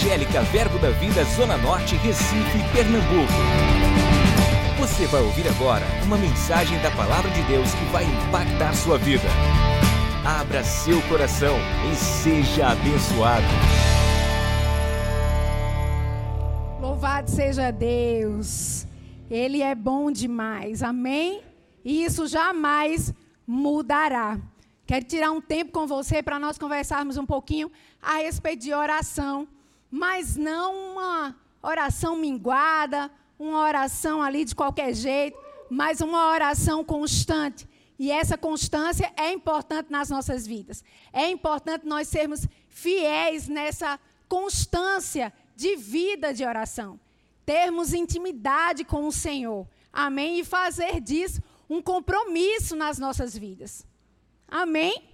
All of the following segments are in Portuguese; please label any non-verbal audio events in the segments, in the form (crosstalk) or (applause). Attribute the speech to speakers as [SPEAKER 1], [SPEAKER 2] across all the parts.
[SPEAKER 1] Evangélica Verbo da Vida Zona Norte, Recife, Pernambuco. Você vai ouvir agora uma mensagem da Palavra de Deus que vai impactar sua vida. Abra seu coração e seja abençoado.
[SPEAKER 2] Louvado seja Deus. Ele é bom demais. Amém? E isso jamais mudará. Quero tirar um tempo com você para nós conversarmos um pouquinho a respeito de oração, mas não uma oração minguada, uma oração ali de qualquer jeito, mas uma oração constante. E essa constância é importante nas nossas vidas. É importante nós sermos fiéis nessa constância de vida de oração. Termos intimidade com o Senhor. Amém? E fazer disso um compromisso nas nossas vidas. Amém?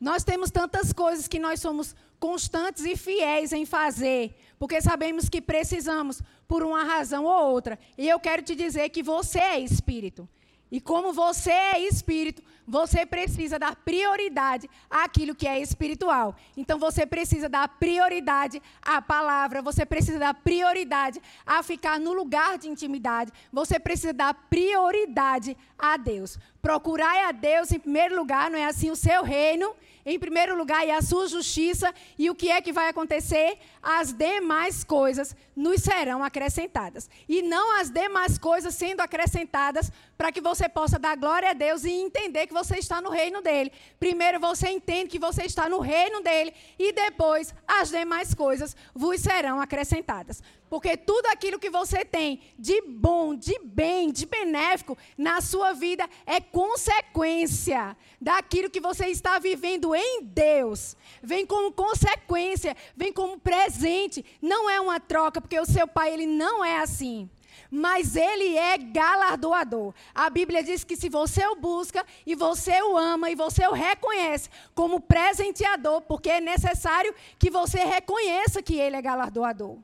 [SPEAKER 2] Nós temos tantas coisas que nós somos constantes e fiéis em fazer, porque sabemos que precisamos por uma razão ou outra. E eu quero te dizer que você é espírito. E como você é espírito, você precisa dar prioridade àquilo que é espiritual. Então você precisa dar prioridade à palavra, você precisa dar prioridade a ficar no lugar de intimidade, você precisa dar prioridade a Deus. Procurar a Deus em primeiro lugar, não é assim o seu reino, em primeiro lugar e a sua justiça, e o que é que vai acontecer? As demais coisas nos serão acrescentadas. E não as demais coisas sendo acrescentadas para que você possa dar glória a Deus e entender que você está no reino dele. Primeiro você entende que você está no reino dele e depois as demais coisas vos serão acrescentadas. Porque tudo aquilo que você tem de bom, de bem, de benéfico na sua vida é consequência daquilo que você está vivendo em Deus. Vem como consequência, vem como presente. Não é uma troca, porque o seu pai ele não é assim mas ele é galardoador. A Bíblia diz que se você o busca e você o ama e você o reconhece como presenteador, porque é necessário que você reconheça que ele é galardoador.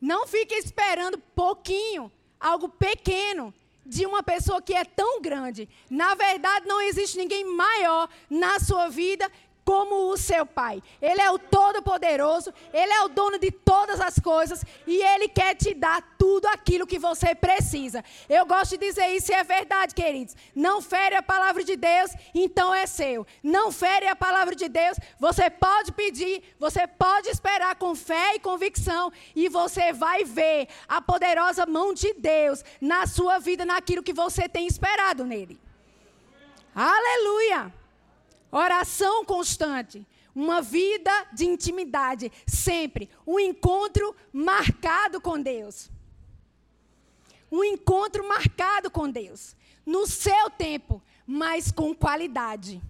[SPEAKER 2] Não fique esperando pouquinho, algo pequeno, de uma pessoa que é tão grande. Na verdade, não existe ninguém maior na sua vida como o seu Pai. Ele é o Todo-Poderoso, Ele é o dono de todas as coisas e Ele quer te dar tudo aquilo que você precisa. Eu gosto de dizer isso e é verdade, queridos. Não fere a palavra de Deus, então é seu. Não fere a palavra de Deus, você pode pedir, você pode esperar com fé e convicção e você vai ver a poderosa mão de Deus na sua vida, naquilo que você tem esperado nele. Aleluia! Oração constante. Uma vida de intimidade, sempre. Um encontro marcado com Deus. Um encontro marcado com Deus. No seu tempo, mas com qualidade.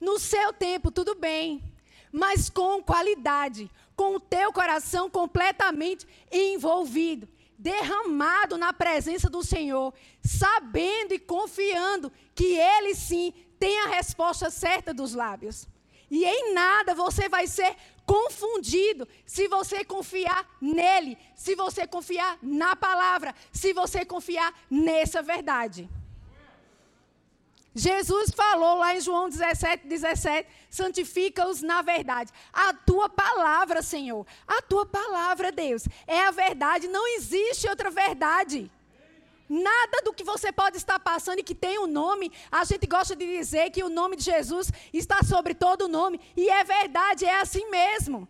[SPEAKER 2] No seu tempo, tudo bem, mas com qualidade. Com o teu coração completamente envolvido derramado na presença do Senhor, sabendo e confiando que Ele sim tem a resposta certa dos lábios. E em nada você vai ser confundido se você confiar nele, se você confiar na palavra, se você confiar nessa verdade. Jesus falou lá em João 17, 17: santifica-os na verdade. A tua palavra, Senhor, a tua palavra, Deus, é a verdade, não existe outra verdade. Nada do que você pode estar passando e que tem um nome, a gente gosta de dizer que o nome de Jesus está sobre todo nome. E é verdade, é assim mesmo.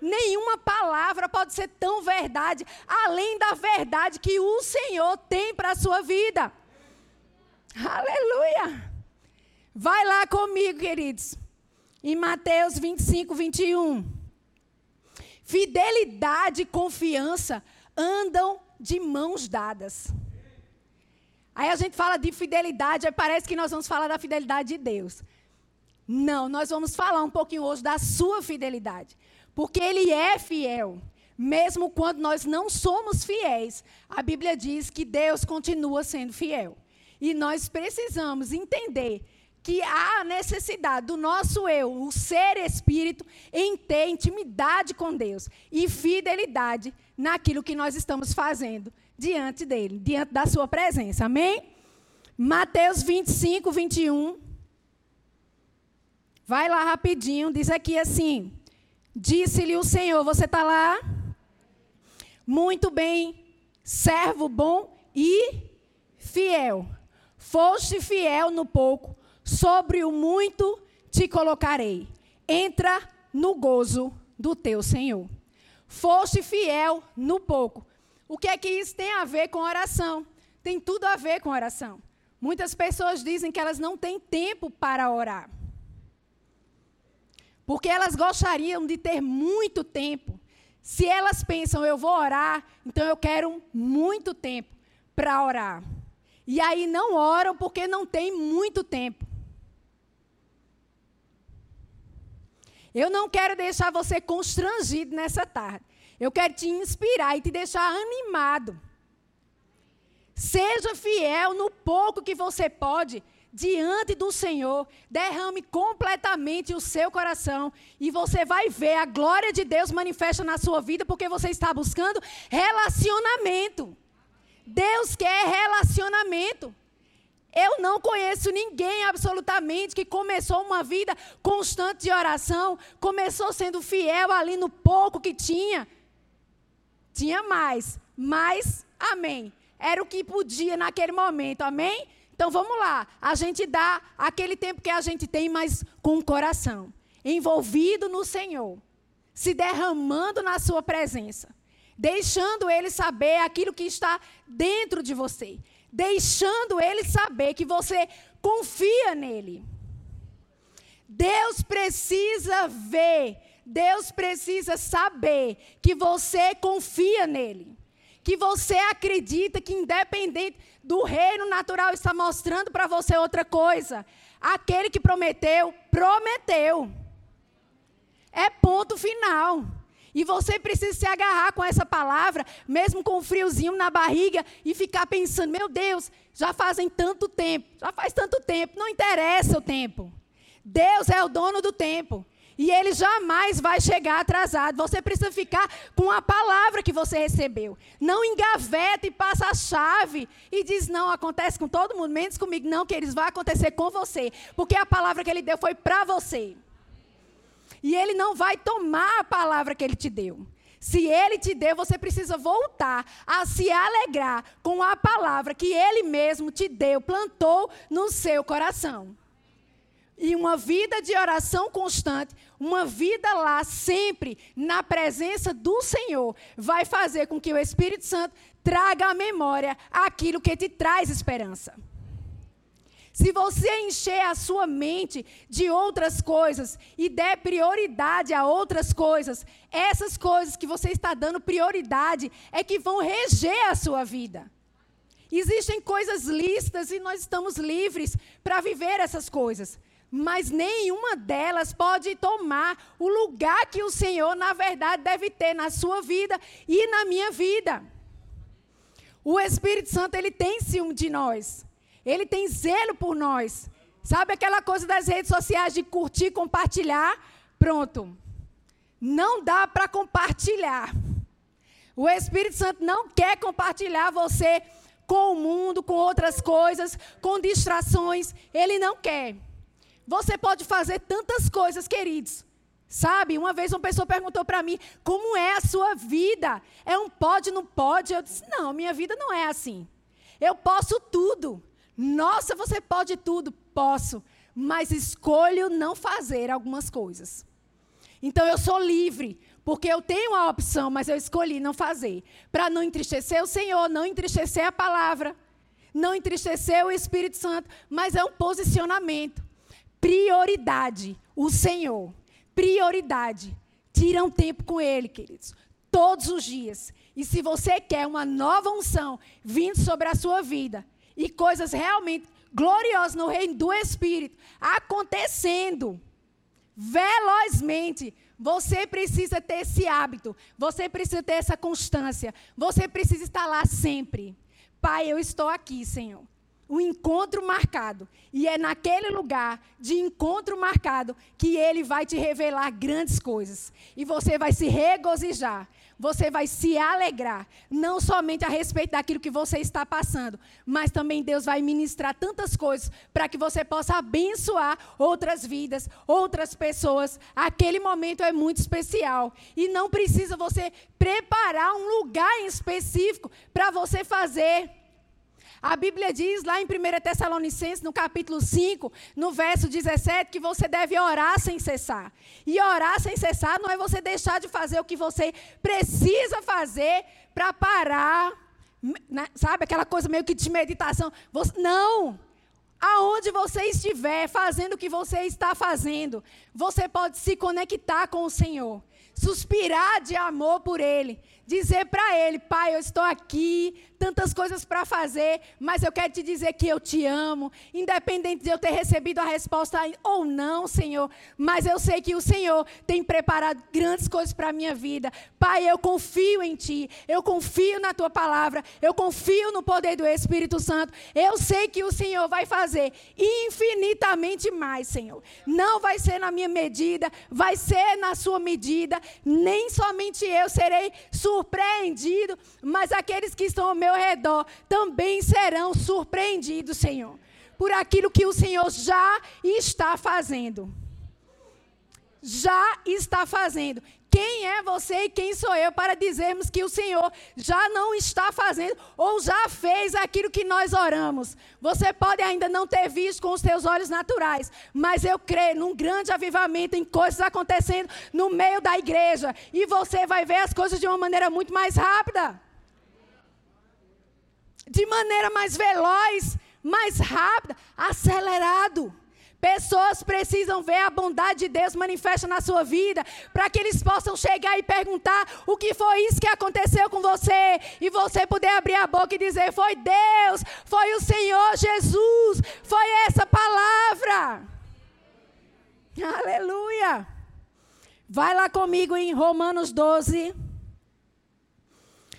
[SPEAKER 2] Nenhuma palavra pode ser tão verdade, além da verdade que o Senhor tem para a sua vida. Aleluia! Vai lá comigo, queridos. Em Mateus 25, 21. Fidelidade e confiança andam de mãos dadas. Aí a gente fala de fidelidade, aí parece que nós vamos falar da fidelidade de Deus. Não, nós vamos falar um pouquinho hoje da sua fidelidade. Porque Ele é fiel. Mesmo quando nós não somos fiéis, a Bíblia diz que Deus continua sendo fiel. E nós precisamos entender que há necessidade do nosso eu, o ser espírito, em ter intimidade com Deus e fidelidade naquilo que nós estamos fazendo diante dele, diante da sua presença. Amém? Mateus 25, 21. Vai lá rapidinho, diz aqui assim: Disse-lhe o Senhor: Você está lá? Muito bem, servo bom e fiel. Foste fiel no pouco, sobre o muito te colocarei. Entra no gozo do teu Senhor. Foste fiel no pouco. O que é que isso tem a ver com oração? Tem tudo a ver com oração. Muitas pessoas dizem que elas não têm tempo para orar. Porque elas gostariam de ter muito tempo. Se elas pensam, eu vou orar, então eu quero muito tempo para orar. E aí não oram porque não tem muito tempo. Eu não quero deixar você constrangido nessa tarde. Eu quero te inspirar e te deixar animado. Seja fiel no pouco que você pode diante do Senhor, derrame completamente o seu coração e você vai ver a glória de Deus manifesta na sua vida porque você está buscando relacionamento. Deus quer relacionamento. Eu não conheço ninguém absolutamente que começou uma vida constante de oração, começou sendo fiel ali no pouco que tinha. Tinha mais, mas amém. Era o que podia naquele momento, amém? Então vamos lá, a gente dá aquele tempo que a gente tem, mas com o coração envolvido no Senhor, se derramando na Sua presença, deixando Ele saber aquilo que está dentro de você, deixando Ele saber que você confia nele. Deus precisa ver, Deus precisa saber que você confia nele que você acredita que, independente do reino natural, está mostrando para você outra coisa. Aquele que prometeu, prometeu. É ponto final. E você precisa se agarrar com essa palavra, mesmo com um friozinho na barriga, e ficar pensando: meu Deus, já fazem tanto tempo, já faz tanto tempo, não interessa o tempo. Deus é o dono do tempo. E ele jamais vai chegar atrasado. Você precisa ficar com a palavra que você recebeu. Não engaveta e passa a chave e diz: não, acontece com todo mundo, menos comigo. Não, que eles vai acontecer com você. Porque a palavra que ele deu foi para você. E ele não vai tomar a palavra que ele te deu. Se ele te deu, você precisa voltar a se alegrar com a palavra que ele mesmo te deu, plantou no seu coração. E uma vida de oração constante, uma vida lá sempre na presença do Senhor, vai fazer com que o Espírito Santo traga à memória aquilo que te traz esperança. Se você encher a sua mente de outras coisas e der prioridade a outras coisas, essas coisas que você está dando prioridade é que vão reger a sua vida. Existem coisas listas e nós estamos livres para viver essas coisas mas nenhuma delas pode tomar o lugar que o Senhor, na verdade, deve ter na sua vida e na minha vida. O Espírito Santo, ele tem ciúme de nós. Ele tem zelo por nós. Sabe aquela coisa das redes sociais de curtir, compartilhar? Pronto. Não dá para compartilhar. O Espírito Santo não quer compartilhar você com o mundo, com outras coisas, com distrações. Ele não quer. Você pode fazer tantas coisas, queridos. Sabe, uma vez uma pessoa perguntou para mim, como é a sua vida? É um pode, não pode? Eu disse, não, minha vida não é assim. Eu posso tudo. Nossa, você pode tudo? Posso. Mas escolho não fazer algumas coisas. Então eu sou livre, porque eu tenho a opção, mas eu escolhi não fazer. Para não entristecer o Senhor, não entristecer a palavra, não entristecer o Espírito Santo, mas é um posicionamento. Prioridade, o Senhor. Prioridade. Tira um tempo com Ele, queridos. Todos os dias. E se você quer uma nova unção vindo sobre a sua vida e coisas realmente gloriosas no reino do Espírito acontecendo velozmente, você precisa ter esse hábito, você precisa ter essa constância, você precisa estar lá sempre. Pai, eu estou aqui, Senhor. Um encontro marcado. E é naquele lugar de encontro marcado que ele vai te revelar grandes coisas. E você vai se regozijar. Você vai se alegrar, não somente a respeito daquilo que você está passando, mas também Deus vai ministrar tantas coisas para que você possa abençoar outras vidas, outras pessoas. Aquele momento é muito especial e não precisa você preparar um lugar em específico para você fazer. A Bíblia diz lá em 1 Tessalonicenses, no capítulo 5, no verso 17, que você deve orar sem cessar. E orar sem cessar não é você deixar de fazer o que você precisa fazer para parar, né? sabe, aquela coisa meio que de meditação. Você, não! Aonde você estiver fazendo o que você está fazendo, você pode se conectar com o Senhor, suspirar de amor por Ele, dizer para Ele: Pai, eu estou aqui, tantas coisas para fazer, mas eu quero te dizer que eu te amo, independente de eu ter recebido a resposta ou não, Senhor. Mas eu sei que o Senhor tem preparado grandes coisas para a minha vida. Pai, eu confio em Ti, eu confio na Tua palavra, eu confio no poder do Espírito Santo. Eu sei que o Senhor vai fazer infinitamente mais, Senhor. Não vai ser na minha medida, vai ser na Sua medida. Nem somente eu serei surpreendido, mas aqueles que estão ao meu redor também serão surpreendidos, Senhor, por aquilo que o Senhor já está fazendo. Já está fazendo. Quem é você e quem sou eu para dizermos que o Senhor já não está fazendo ou já fez aquilo que nós oramos? Você pode ainda não ter visto com os seus olhos naturais, mas eu creio num grande avivamento em coisas acontecendo no meio da igreja e você vai ver as coisas de uma maneira muito mais rápida de maneira mais veloz, mais rápida, acelerado. Pessoas precisam ver a bondade de Deus manifesta na sua vida, para que eles possam chegar e perguntar o que foi isso que aconteceu com você, e você poder abrir a boca e dizer: Foi Deus, foi o Senhor Jesus, foi essa palavra. Aleluia. Vai lá comigo em Romanos 12.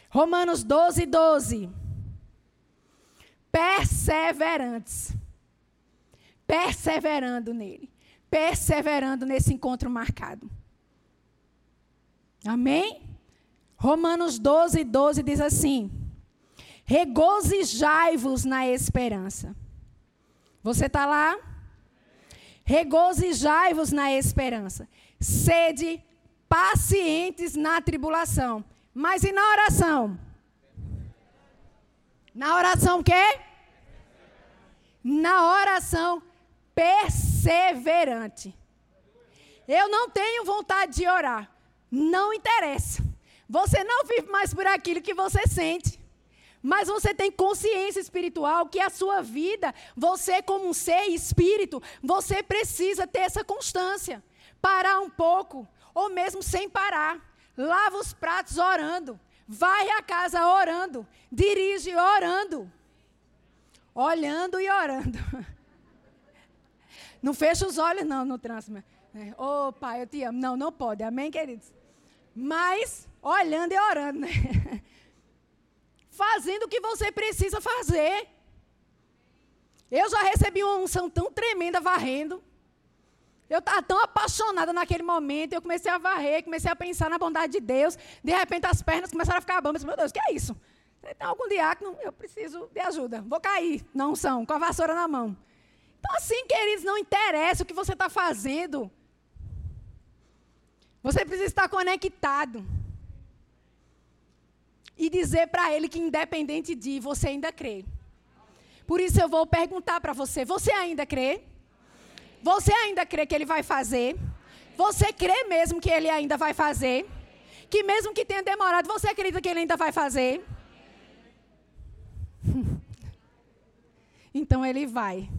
[SPEAKER 2] Romanos 12, 12 perseverantes. Perseverando nele. Perseverando nesse encontro marcado. Amém? Romanos 12, 12 diz assim: Regozijai-vos na esperança. Você está lá? Regozijai-vos na esperança. Sede pacientes na tribulação. Mas e na oração? Na oração o quê? Na oração perseverante. Eu não tenho vontade de orar. Não interessa. Você não vive mais por aquilo que você sente. Mas você tem consciência espiritual que a sua vida, você como um ser espírito, você precisa ter essa constância. Parar um pouco, ou mesmo sem parar. Lava os pratos orando. Vai à casa orando. Dirige orando. Olhando e orando. (laughs) Não fecha os olhos, não, no trânsito. Ô oh, pai, eu te amo. Não, não pode. Amém, queridos? Mas, olhando e orando, né? (laughs) Fazendo o que você precisa fazer. Eu já recebi uma unção tão tremenda varrendo. Eu estava tão apaixonada naquele momento, eu comecei a varrer, comecei a pensar na bondade de Deus. De repente as pernas começaram a ficar bambas. Meu Deus, que é isso? Tem algum diácono? Eu preciso de ajuda. Vou cair não são, com a vassoura na mão. Então, assim, queridos, não interessa o que você está fazendo. Você precisa estar conectado. E dizer para ele que, independente de, você ainda crê. Por isso eu vou perguntar para você: você ainda crê? Você ainda crê que ele vai fazer? Você crê mesmo que ele ainda vai fazer? Que mesmo que tenha demorado, você acredita que ele ainda vai fazer? (laughs) então ele vai.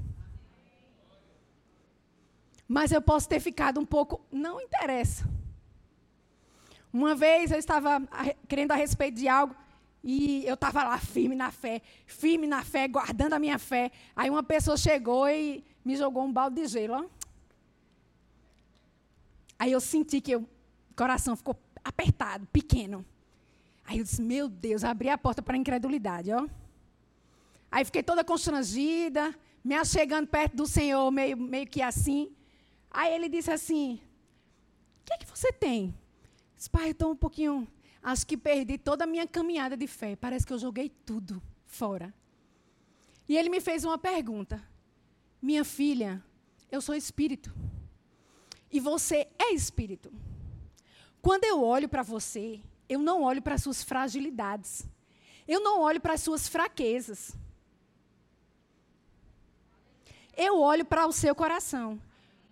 [SPEAKER 2] Mas eu posso ter ficado um pouco. Não interessa. Uma vez eu estava querendo a respeito de algo e eu estava lá firme na fé, firme na fé, guardando a minha fé. Aí uma pessoa chegou e me jogou um balde de gelo. Ó. Aí eu senti que o coração ficou apertado, pequeno. Aí eu disse, meu Deus, abri a porta para a incredulidade, ó. Aí fiquei toda constrangida, me achegando perto do Senhor, meio, meio que assim. Aí ele disse assim: O que é que você tem? disse, pai, eu estou um pouquinho. Acho que perdi toda a minha caminhada de fé. Parece que eu joguei tudo fora. E ele me fez uma pergunta: Minha filha, eu sou espírito. E você é espírito. Quando eu olho para você, eu não olho para as suas fragilidades. Eu não olho para as suas fraquezas. Eu olho para o seu coração.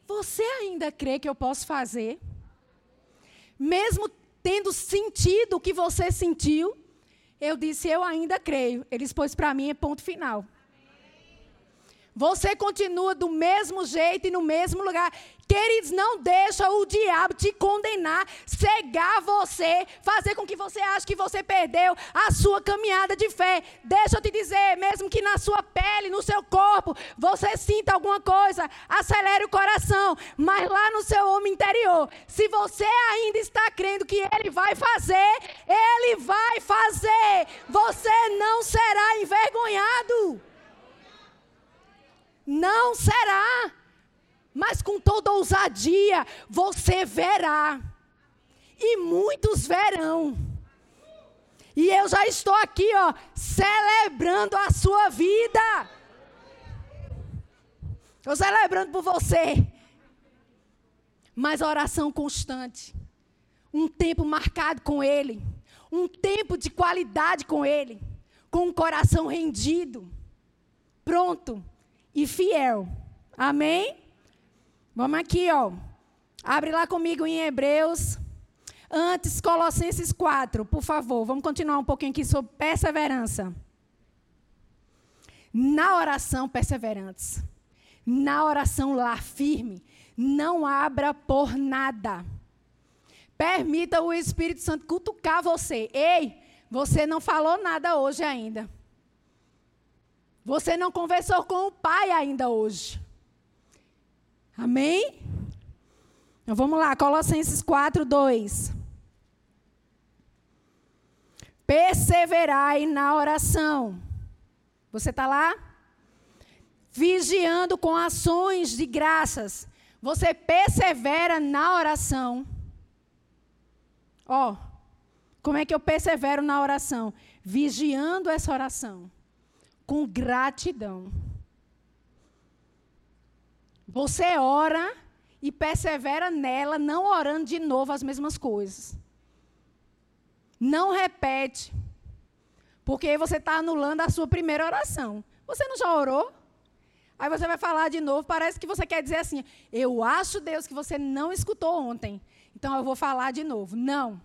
[SPEAKER 2] Você ainda crê que eu posso fazer? Mesmo tendo sentido o que você sentiu, eu disse, eu ainda creio. Ele expôs para mim, é ponto final. Você continua do mesmo jeito e no mesmo lugar. Queridos, não deixa o diabo te condenar, cegar você, fazer com que você ache que você perdeu a sua caminhada de fé. Deixa eu te dizer, mesmo que na sua pele, no seu corpo, você sinta alguma coisa, acelere o coração, mas lá no seu homem interior, se você ainda está crendo que ele vai fazer, ele vai fazer. Você não será envergonhado. Não será. Mas com toda ousadia você verá. E muitos verão. E eu já estou aqui, ó, celebrando a sua vida. Estou celebrando por você. Mas oração constante. Um tempo marcado com Ele. Um tempo de qualidade com Ele. Com um coração rendido. Pronto e fiel. Amém? Vamos aqui, ó. Abre lá comigo em Hebreus. Antes, Colossenses 4, por favor. Vamos continuar um pouquinho aqui sobre perseverança. Na oração, perseverantes. Na oração lá, firme. Não abra por nada. Permita o Espírito Santo cutucar você. Ei, você não falou nada hoje ainda. Você não conversou com o Pai ainda hoje. Amém? Então vamos lá, Colossenses 4, 2. Perseverai na oração. Você está lá? Vigiando com ações de graças. Você persevera na oração. Ó, oh, como é que eu persevero na oração? Vigiando essa oração com gratidão. Você ora e persevera nela, não orando de novo as mesmas coisas. Não repete. Porque você está anulando a sua primeira oração. Você não já orou? Aí você vai falar de novo, parece que você quer dizer assim: Eu acho, Deus, que você não escutou ontem. Então eu vou falar de novo. Não.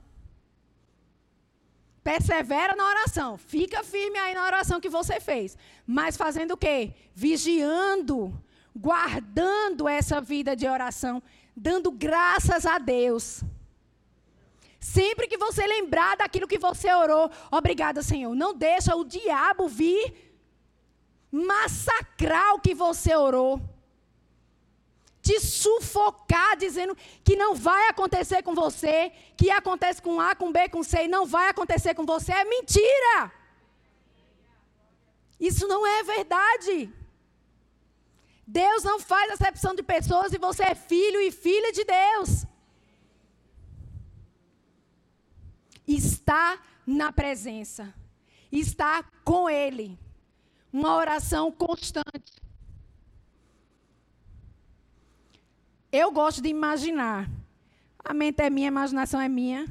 [SPEAKER 2] Persevera na oração. Fica firme aí na oração que você fez. Mas fazendo o quê? Vigiando, guardando essa vida de oração, dando graças a Deus. Sempre que você lembrar daquilo que você orou, obrigada, Senhor. Não deixa o diabo vir massacrar o que você orou te sufocar dizendo que não vai acontecer com você, que acontece com A, com B, com C e não vai acontecer com você, é mentira. Isso não é verdade. Deus não faz acepção de pessoas e você é filho e filha de Deus. Está na presença, está com Ele. Uma oração constante. Eu gosto de imaginar. A mente é minha, a imaginação é minha.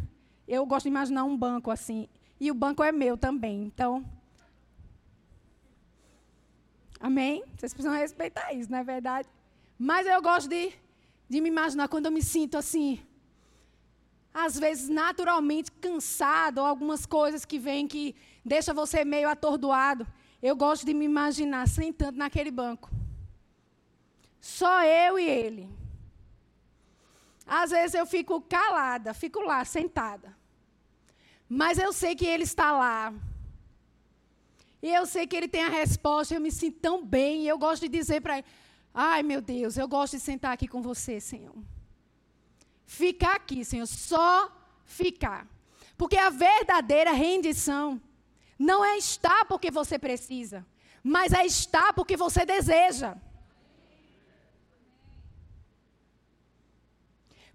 [SPEAKER 2] Eu gosto de imaginar um banco assim. E o banco é meu também. Então. Amém? Vocês precisam respeitar isso, não é verdade? Mas eu gosto de, de me imaginar quando eu me sinto assim. Às vezes, naturalmente cansado, ou algumas coisas que vêm que deixa você meio atordoado. Eu gosto de me imaginar sentando naquele banco. Só eu e ele. Às vezes eu fico calada, fico lá, sentada. Mas eu sei que Ele está lá. E eu sei que Ele tem a resposta, eu me sinto tão bem. E eu gosto de dizer para Ele: Ai, meu Deus, eu gosto de sentar aqui com você, Senhor. Ficar aqui, Senhor, só ficar. Porque a verdadeira rendição não é estar porque você precisa, mas é estar porque você deseja.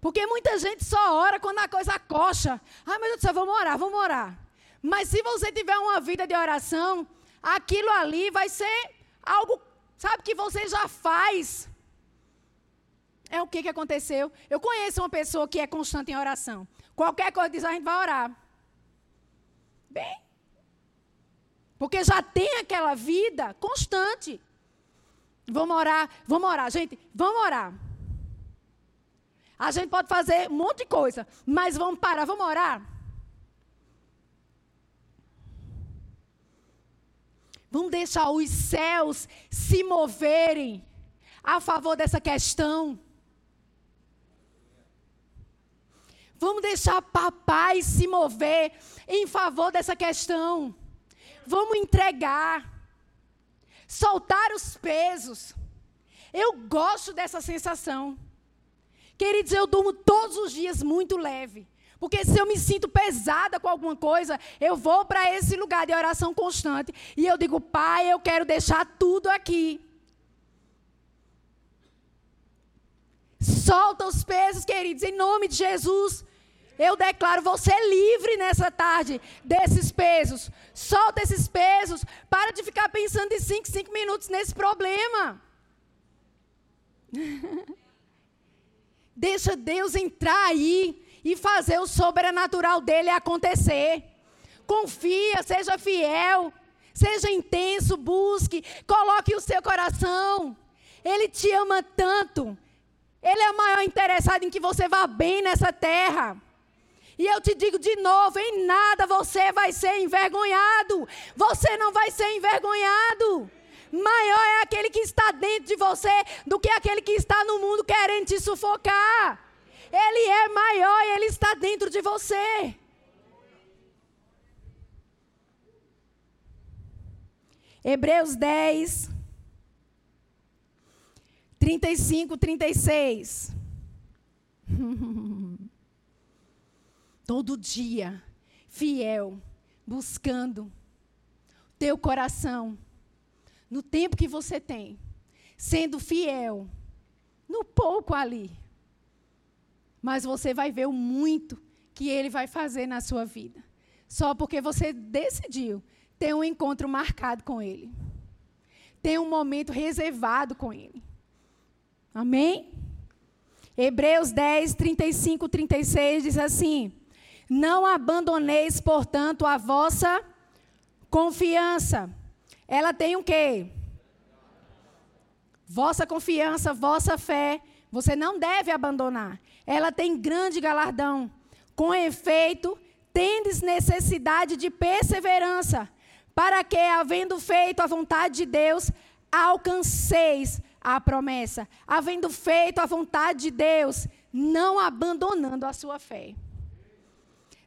[SPEAKER 2] Porque muita gente só ora quando a coisa coxa. Ai, meu Deus do céu, vamos orar, vamos orar. Mas se você tiver uma vida de oração, aquilo ali vai ser algo, sabe, que você já faz. É o que, que aconteceu. Eu conheço uma pessoa que é constante em oração. Qualquer coisa diz, a gente vai orar. Bem, porque já tem aquela vida constante. Vamos orar, vamos orar, gente, vamos orar. A gente pode fazer um monte de coisa, mas vamos parar, vamos orar. Vamos deixar os céus se moverem a favor dessa questão. Vamos deixar papai se mover em favor dessa questão. Vamos entregar. Soltar os pesos. Eu gosto dessa sensação. Queridos, eu durmo todos os dias muito leve. Porque se eu me sinto pesada com alguma coisa, eu vou para esse lugar de oração constante e eu digo, Pai, eu quero deixar tudo aqui. Solta os pesos, queridos, em nome de Jesus. Eu declaro você livre nessa tarde desses pesos. Solta esses pesos. Para de ficar pensando em 5, 5 minutos nesse problema. (laughs) Deixa Deus entrar aí e fazer o sobrenatural dele acontecer. Confia, seja fiel, seja intenso, busque, coloque o seu coração. Ele te ama tanto. Ele é o maior interessado em que você vá bem nessa terra. E eu te digo de novo: em nada você vai ser envergonhado. Você não vai ser envergonhado. Maior é aquele que está dentro de você do que aquele que está no mundo querendo te sufocar. Ele é maior e ele está dentro de você. Hebreus 10, 35, 36. Todo dia, fiel, buscando teu coração no tempo que você tem, sendo fiel, no pouco ali. Mas você vai ver o muito que ele vai fazer na sua vida. Só porque você decidiu ter um encontro marcado com ele. Ter um momento reservado com ele. Amém? Hebreus 10, 35, 36 diz assim: Não abandoneis, portanto, a vossa confiança ela tem o um quê? Vossa confiança, vossa fé, você não deve abandonar. Ela tem grande galardão. Com efeito, tendes necessidade de perseverança, para que, havendo feito a vontade de Deus, alcanceis a promessa. Havendo feito a vontade de Deus, não abandonando a sua fé.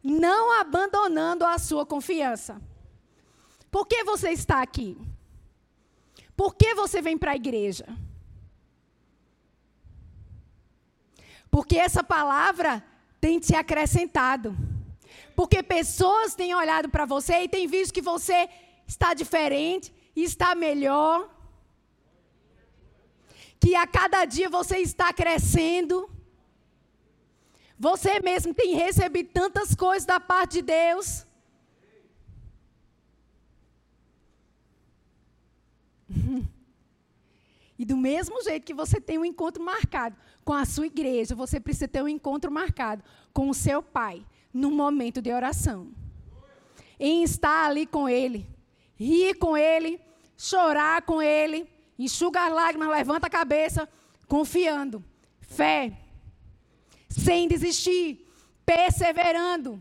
[SPEAKER 2] Não abandonando a sua confiança. Por que você está aqui? Por que você vem para a igreja? Porque essa palavra tem te acrescentado. Porque pessoas têm olhado para você e têm visto que você está diferente, está melhor. Que a cada dia você está crescendo. Você mesmo tem recebido tantas coisas da parte de Deus. (laughs) E do mesmo jeito que você tem um encontro marcado com a sua igreja, você precisa ter um encontro marcado com o seu pai, no momento de oração. Em estar ali com ele, rir com ele, chorar com ele, enxugar lágrimas, levanta a cabeça, confiando, fé, sem desistir, perseverando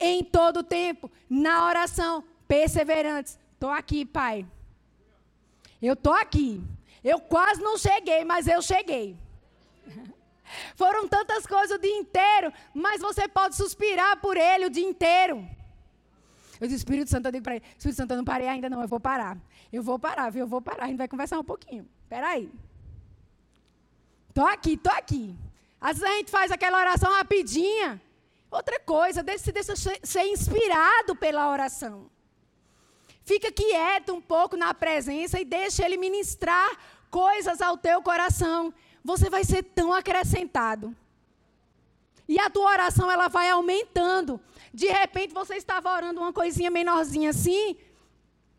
[SPEAKER 2] em todo o tempo, na oração, perseverantes. Estou aqui, Pai. Eu estou aqui. Eu quase não cheguei, mas eu cheguei. (laughs) Foram tantas coisas o dia inteiro, mas você pode suspirar por ele o dia inteiro. Eu disse, Espírito Santo, eu digo para ele, Espírito Santo, eu não parei ainda não, eu vou parar. Eu vou parar, viu? Eu vou parar, a gente vai conversar um pouquinho. Espera aí. Estou aqui, estou aqui. Às vezes a gente faz aquela oração rapidinha. Outra coisa, deixa, deixa ser inspirado pela oração. Fica quieto um pouco na presença e deixa ele ministrar coisas ao teu coração. Você vai ser tão acrescentado. E a tua oração ela vai aumentando. De repente você estava orando uma coisinha menorzinha assim,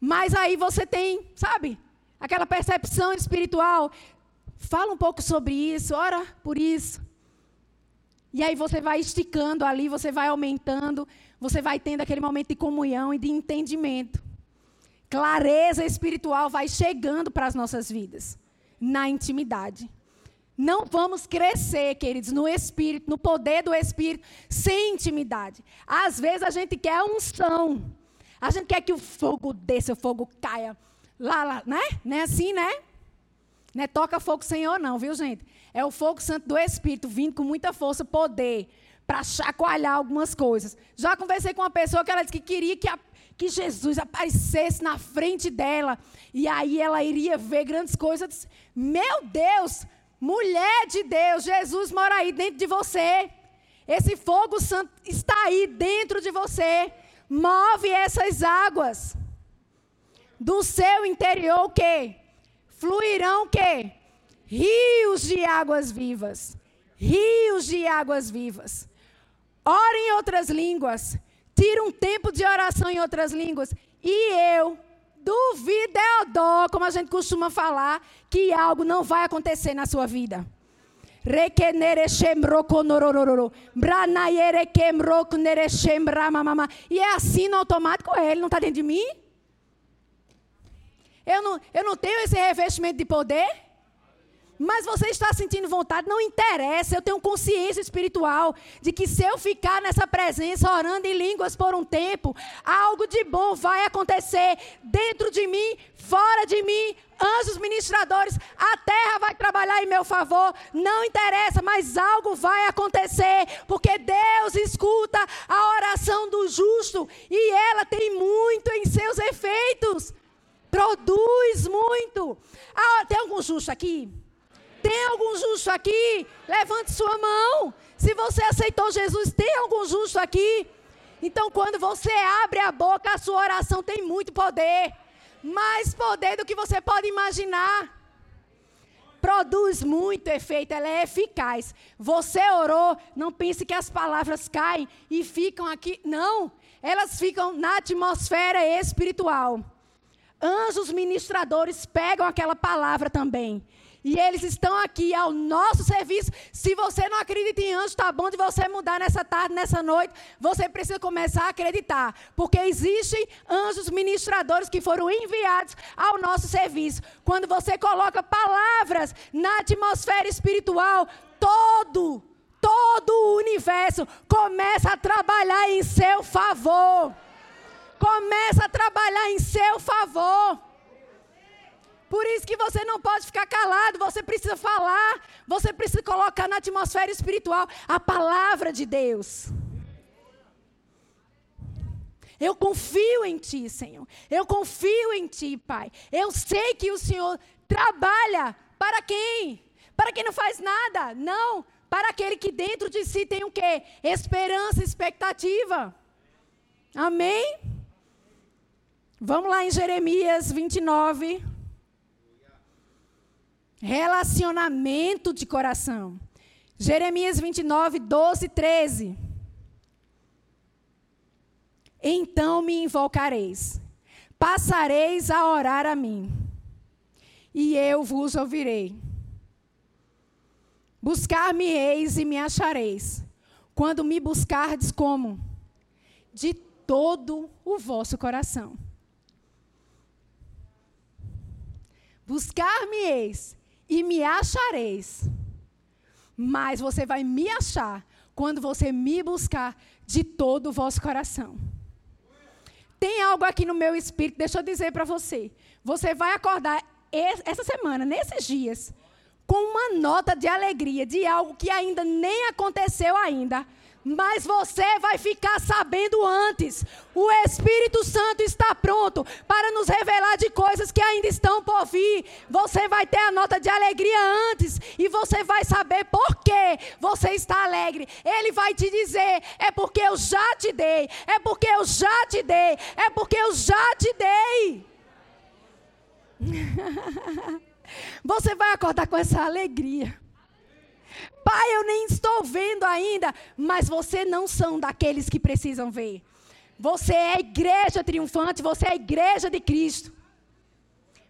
[SPEAKER 2] mas aí você tem, sabe? Aquela percepção espiritual. Fala um pouco sobre isso, ora por isso. E aí você vai esticando ali, você vai aumentando, você vai tendo aquele momento de comunhão e de entendimento. Clareza espiritual vai chegando para as nossas vidas, na intimidade. Não vamos crescer, queridos, no Espírito, no poder do Espírito, sem intimidade. Às vezes a gente quer unção. A gente quer que o fogo desça, o fogo caia. Lá, lá, né? Não é assim, né? Não é toca fogo Senhor, não, viu, gente? É o fogo santo do Espírito vindo com muita força, poder, para chacoalhar algumas coisas. Já conversei com uma pessoa que ela disse que queria que, a, que Jesus aparecesse na frente dela. E aí ela iria ver grandes coisas. Meu Deus! Mulher de Deus, Jesus mora aí dentro de você. Esse fogo santo está aí dentro de você. Move essas águas. Do seu interior o quê? Fluirão o quê? Rios de águas vivas. Rios de águas vivas. Ore em outras línguas. Tira um tempo de oração em outras línguas. E eu Duvida é o dó, como a gente costuma falar, que algo não vai acontecer na sua vida. E é assim no automático, ele não está dentro de mim? Eu não, eu não tenho esse revestimento de poder? Mas você está sentindo vontade, não interessa. Eu tenho consciência espiritual de que se eu ficar nessa presença orando em línguas por um tempo, algo de bom vai acontecer dentro de mim, fora de mim. Anjos ministradores, a terra vai trabalhar em meu favor. Não interessa, mas algo vai acontecer, porque Deus escuta a oração do justo e ela tem muito em seus efeitos. Produz muito. Ah, tem algum justo aqui? Tem algum justo aqui? Levante sua mão. Se você aceitou Jesus, tem algum justo aqui? Então, quando você abre a boca, a sua oração tem muito poder. Mais poder do que você pode imaginar. Produz muito efeito, ela é eficaz. Você orou, não pense que as palavras caem e ficam aqui. Não, elas ficam na atmosfera espiritual. Anjos ministradores pegam aquela palavra também e eles estão aqui ao nosso serviço. Se você não acredita em anjos, está bom de você mudar nessa tarde, nessa noite. Você precisa começar a acreditar. Porque existem anjos ministradores que foram enviados ao nosso serviço. Quando você coloca palavras na atmosfera espiritual, todo, todo o universo começa a trabalhar em seu favor. Começa a trabalhar em seu favor. Por isso que você não pode ficar calado, você precisa falar, você precisa colocar na atmosfera espiritual a palavra de Deus. Eu confio em Ti, Senhor. Eu confio em Ti, Pai. Eu sei que o Senhor trabalha para quem? Para quem não faz nada. Não. Para aquele que dentro de si tem o quê? Esperança, expectativa. Amém? Vamos lá em Jeremias 29. Relacionamento de coração. Jeremias 29, 12, 13. Então me invocareis, passareis a orar a mim, e eu vos ouvirei. Buscar-me-eis e me achareis, quando me buscardes como? De todo o vosso coração. Buscar-me-eis e me achareis. Mas você vai me achar quando você me buscar de todo o vosso coração. Tem algo aqui no meu espírito, deixa eu dizer para você. Você vai acordar essa semana, nesses dias, com uma nota de alegria de algo que ainda nem aconteceu ainda, mas você vai ficar sabendo antes. O Espírito Santo está pronto para nos revelar de coisas que ainda estão por vir. Você vai ter a nota de alegria antes e você vai saber por que você está alegre. Ele vai te dizer: é porque eu já te dei, é porque eu já te dei, é porque eu já te dei. (laughs) Você vai acordar com essa alegria. Pai, eu nem estou vendo ainda, mas você não são daqueles que precisam ver. Você é a igreja triunfante, você é a igreja de Cristo.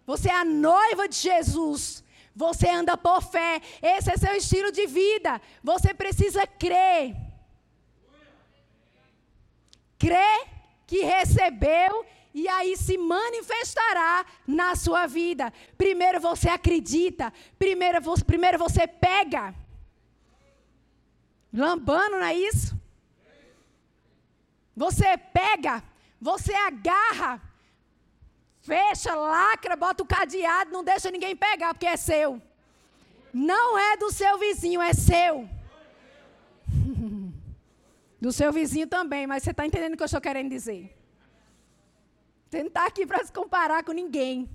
[SPEAKER 2] Você é a noiva de Jesus. Você anda por fé. Esse é seu estilo de vida. Você precisa crer. Crer que recebeu e aí se manifestará na sua vida. Primeiro você acredita, primeiro, primeiro você pega. Lambando, não é isso? Você pega, você agarra, fecha, lacra, bota o cadeado, não deixa ninguém pegar, porque é seu. Não é do seu vizinho, é seu. (laughs) do seu vizinho também, mas você está entendendo o que eu estou querendo dizer. Você não está aqui para se comparar com ninguém.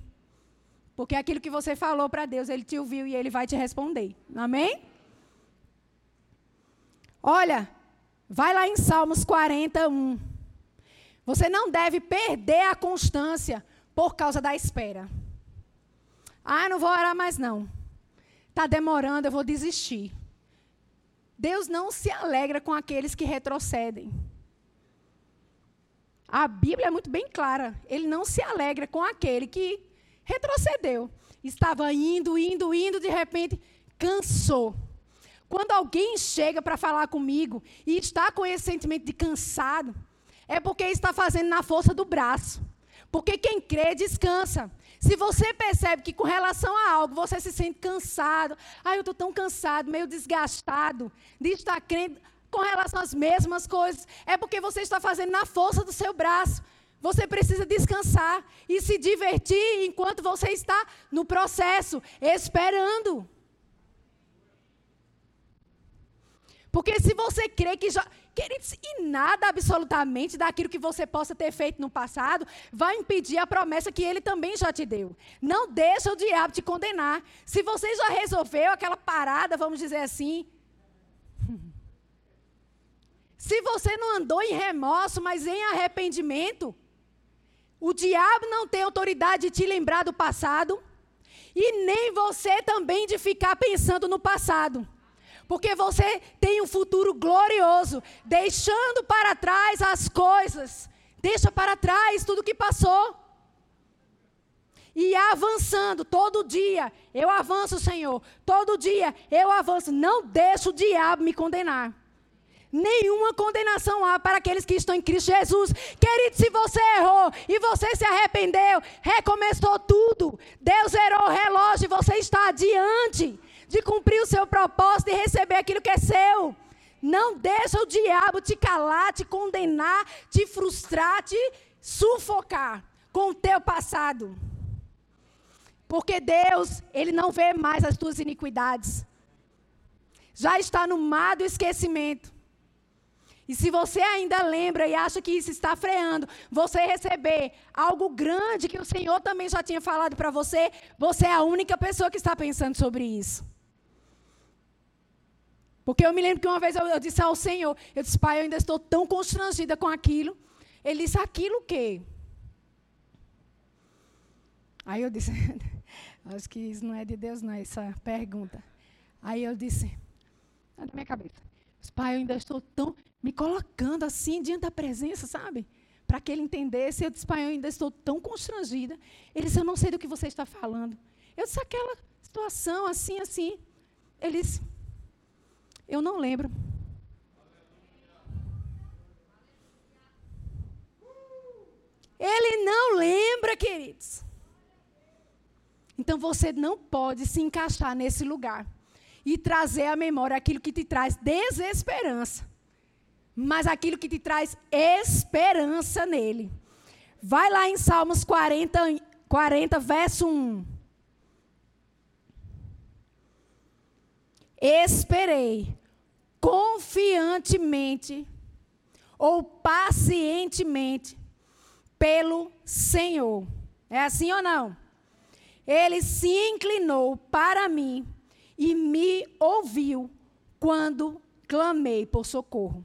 [SPEAKER 2] Porque aquilo que você falou para Deus, Ele te ouviu e Ele vai te responder. Amém? Olha, vai lá em Salmos 41. Você não deve perder a constância por causa da espera. Ah, não vou orar mais não. Está demorando, eu vou desistir. Deus não se alegra com aqueles que retrocedem. A Bíblia é muito bem clara. Ele não se alegra com aquele que retrocedeu. Estava indo, indo, indo, de repente cansou. Quando alguém chega para falar comigo e está com esse sentimento de cansado, é porque está fazendo na força do braço. Porque quem crê descansa. Se você percebe que com relação a algo você se sente cansado, ah, eu estou tão cansado, meio desgastado, de estar crendo, com relação às mesmas coisas, é porque você está fazendo na força do seu braço. Você precisa descansar e se divertir enquanto você está no processo, esperando. Porque se você crê que já. Queridos, e nada absolutamente daquilo que você possa ter feito no passado vai impedir a promessa que ele também já te deu. Não deixa o diabo te condenar. Se você já resolveu aquela parada, vamos dizer assim, (laughs) se você não andou em remorso, mas em arrependimento, o diabo não tem autoridade de te lembrar do passado e nem você também de ficar pensando no passado. Porque você tem um futuro glorioso, deixando para trás as coisas, deixa para trás tudo que passou. E avançando todo dia, eu avanço, Senhor. Todo dia eu avanço. Não deixa o diabo me condenar nenhuma condenação há para aqueles que estão em Cristo Jesus. Querido, se você errou e você se arrependeu, recomeçou tudo. Deus zerou o relógio e você está adiante de cumprir o seu propósito e receber aquilo que é seu. Não deixa o diabo te calar, te condenar, te frustrar, te sufocar com o teu passado. Porque Deus, Ele não vê mais as tuas iniquidades. Já está no mar do esquecimento. E se você ainda lembra e acha que isso está freando, você receber algo grande que o Senhor também já tinha falado para você, você é a única pessoa que está pensando sobre isso. Porque eu me lembro que uma vez eu, eu disse ao Senhor, eu disse, pai, eu ainda estou tão constrangida com aquilo. Ele disse, aquilo o quê? Aí eu disse, (laughs) acho que isso não é de Deus, não, essa pergunta. Aí eu disse, na minha cabeça, pai, eu ainda estou tão me colocando assim diante da presença, sabe? Para que ele entendesse. Eu disse, pai, eu ainda estou tão constrangida. Ele disse, eu não sei do que você está falando. Eu disse, aquela situação assim, assim. Ele disse, eu não lembro. Ele não lembra, queridos. Então você não pode se encaixar nesse lugar e trazer à memória aquilo que te traz desesperança mas aquilo que te traz esperança nele. Vai lá em Salmos 40, 40 verso 1. Esperei confiantemente ou pacientemente pelo Senhor. É assim ou não? Ele se inclinou para mim e me ouviu quando clamei por socorro.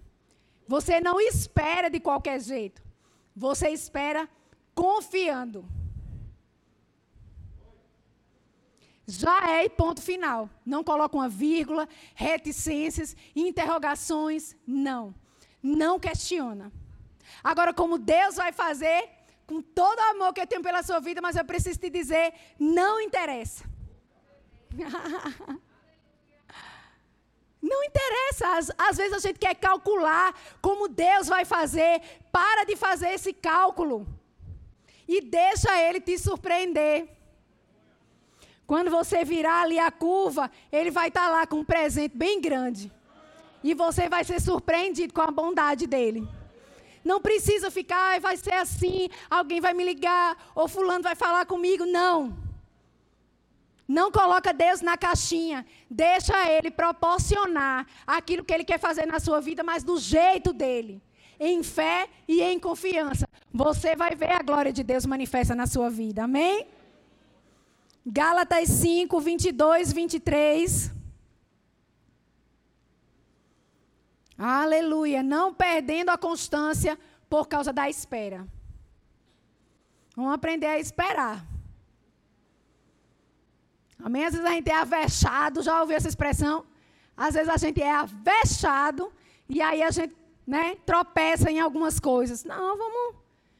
[SPEAKER 2] Você não espera de qualquer jeito. Você espera confiando. Já é e ponto final. Não coloca uma vírgula, reticências, interrogações. Não. Não questiona. Agora, como Deus vai fazer, com todo o amor que eu tenho pela sua vida, mas eu preciso te dizer: não interessa. (laughs) Não interessa. Às, às, vezes a gente quer calcular como Deus vai fazer. Para de fazer esse cálculo. E deixa Ele te surpreender. Quando você virar ali a curva, Ele vai estar tá lá com um presente bem grande. E você vai ser surpreendido com a bondade dele. Não precisa ficar, vai ser assim, alguém vai me ligar, ou fulano vai falar comigo. Não. Não coloca Deus na caixinha. Deixa Ele proporcionar aquilo que Ele quer fazer na sua vida, mas do jeito dele. Em fé e em confiança. Você vai ver a glória de Deus manifesta na sua vida. Amém? Gálatas 5, 22, 23. Aleluia. Não perdendo a constância por causa da espera. Vamos aprender a esperar. Amém? Às vezes a gente é avexado, já ouviu essa expressão? Às vezes a gente é avexado e aí a gente né, tropeça em algumas coisas. Não, vamos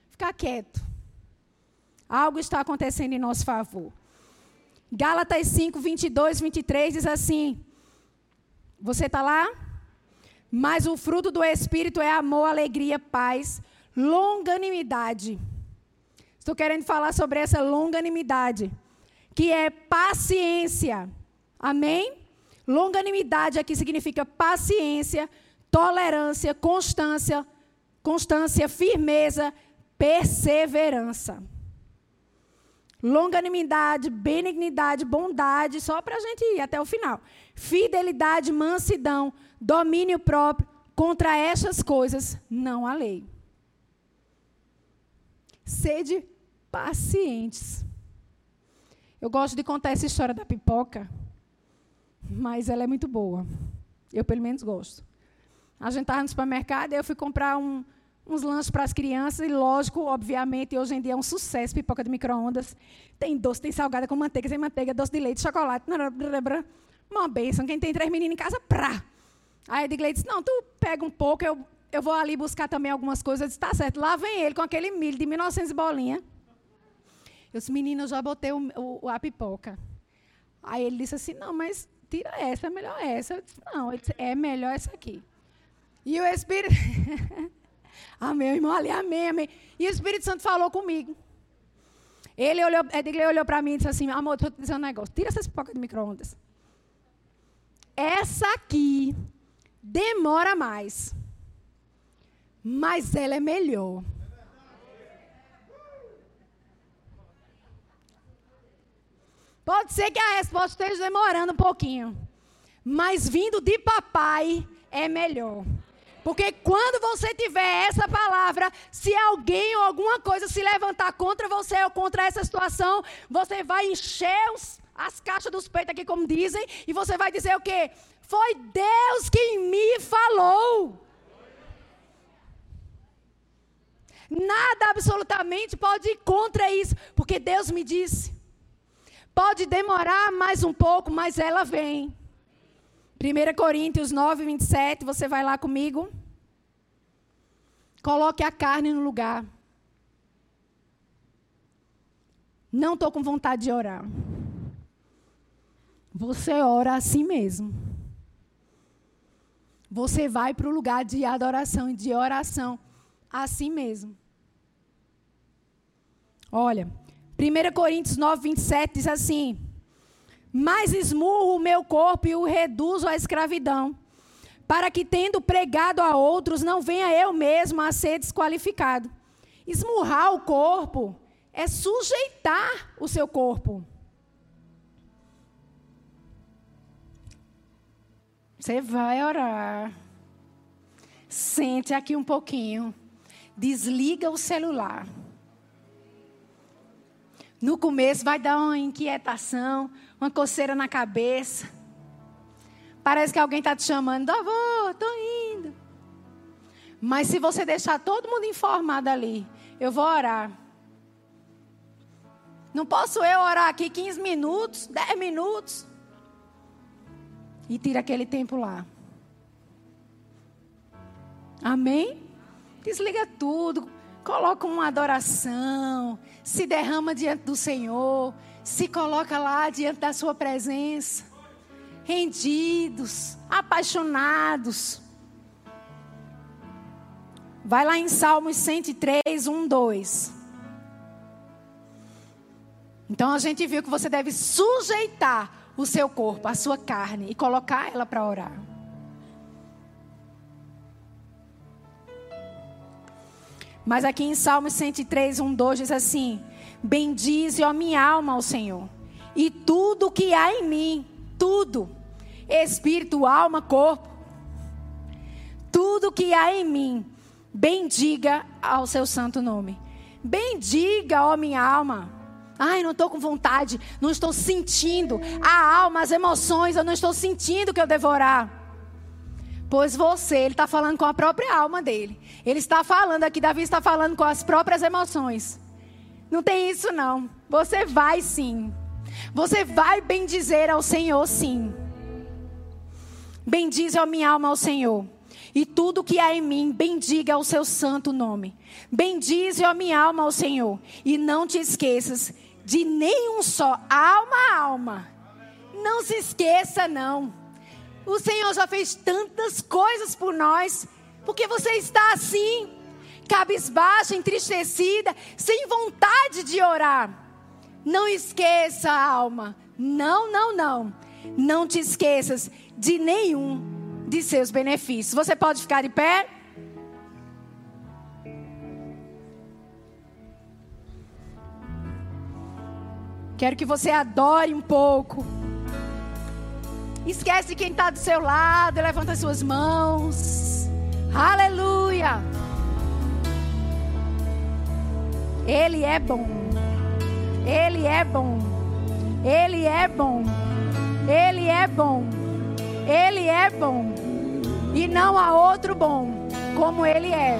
[SPEAKER 2] ficar quieto. Algo está acontecendo em nosso favor. Gálatas 5, 22, 23 diz assim: Você está lá? Mas o fruto do Espírito é amor, alegria, paz, longanimidade. Estou querendo falar sobre essa longanimidade que é paciência. Amém? Longanimidade aqui significa paciência, tolerância, constância, constância, firmeza, perseverança. Longanimidade, benignidade, bondade, só para a gente ir até o final. Fidelidade, mansidão, domínio próprio. Contra estas coisas não há lei. Sede pacientes. Eu gosto de contar essa história da pipoca, mas ela é muito boa. Eu, pelo menos, gosto. A gente estava no supermercado e eu fui comprar um, uns lanches para as crianças, e lógico, obviamente, hoje em dia é um sucesso, pipoca de micro-ondas. Tem doce, tem salgada com manteiga, sem manteiga, doce de leite, chocolate. Uma benção. Quem tem três meninos em casa, prá. Aí a Edgley disse, não, tu pega um pouco, eu, eu vou ali buscar também algumas coisas. Eu disse, tá certo. Lá vem ele com aquele milho de 1900 bolinha. Eu disse, menino, eu já botei o, o, a pipoca. Aí ele disse assim, não, mas tira essa, é melhor essa. Eu disse, não, disse, é melhor essa aqui. E o Espírito... (laughs) meu irmão ali, amém, amém. E o Espírito Santo falou comigo. Ele olhou, ele olhou para mim e disse assim, amor, estou te dizendo um negócio, tira essa pipoca de micro-ondas. Essa aqui demora mais, mas ela é melhor. Pode ser que a resposta esteja demorando um pouquinho. Mas vindo de papai é melhor. Porque quando você tiver essa palavra, se alguém ou alguma coisa se levantar contra você ou contra essa situação, você vai encher os, as caixas dos peitos aqui, como dizem, e você vai dizer o quê? Foi Deus que me falou. Nada absolutamente pode ir contra isso, porque Deus me disse. Pode demorar mais um pouco, mas ela vem. 1 Coríntios 9, 27, você vai lá comigo. Coloque a carne no lugar. Não estou com vontade de orar. Você ora assim mesmo. Você vai para o lugar de adoração e de oração assim mesmo. Olha, 1 Coríntios 9, 27 diz assim: Mas esmurro o meu corpo e o reduzo à escravidão, para que, tendo pregado a outros, não venha eu mesmo a ser desqualificado. Esmurrar o corpo é sujeitar o seu corpo. Você vai orar. Sente aqui um pouquinho. Desliga o celular. No começo vai dar uma inquietação, uma coceira na cabeça. Parece que alguém está te chamando, avô, estou indo. Mas se você deixar todo mundo informado ali, eu vou orar. Não posso eu orar aqui 15 minutos, 10 minutos. E tira aquele tempo lá. Amém? Desliga tudo. Coloca uma adoração. Se derrama diante do Senhor. Se coloca lá diante da sua presença. Rendidos, apaixonados. Vai lá em Salmos 103, 1, 2. Então a gente viu que você deve sujeitar o seu corpo, a sua carne, e colocar ela para orar. Mas aqui em Salmos 103, 1, 2 diz assim: Bendize, ó minha alma, ao Senhor, e tudo que há em mim, tudo, espírito, alma, corpo, tudo que há em mim, bendiga ao seu santo nome. Bendiga, ó minha alma. Ai, não estou com vontade, não estou sentindo. A alma, as emoções, eu não estou sentindo que eu devorar. Pois você, ele está falando com a própria alma dele. Ele está falando aqui, Davi está falando com as próprias emoções. Não tem isso não. Você vai sim. Você vai bendizer ao Senhor sim. Bendize a minha alma ao Senhor. E tudo que há em mim, bendiga o seu santo nome. Bendize a minha alma ao Senhor. E não te esqueças de nenhum só, alma alma. Não se esqueça, não. O Senhor já fez tantas coisas por nós. Porque você está assim, cabisbaixa, entristecida, sem vontade de orar. Não esqueça, alma. Não, não, não. Não te esqueças de nenhum de seus benefícios. Você pode ficar de pé? Quero que você adore um pouco. Esquece quem está do seu lado, levanta as suas mãos. Aleluia. Ele é bom. Ele é bom. Ele é bom. Ele é bom. Ele é bom. E não há outro bom como ele é.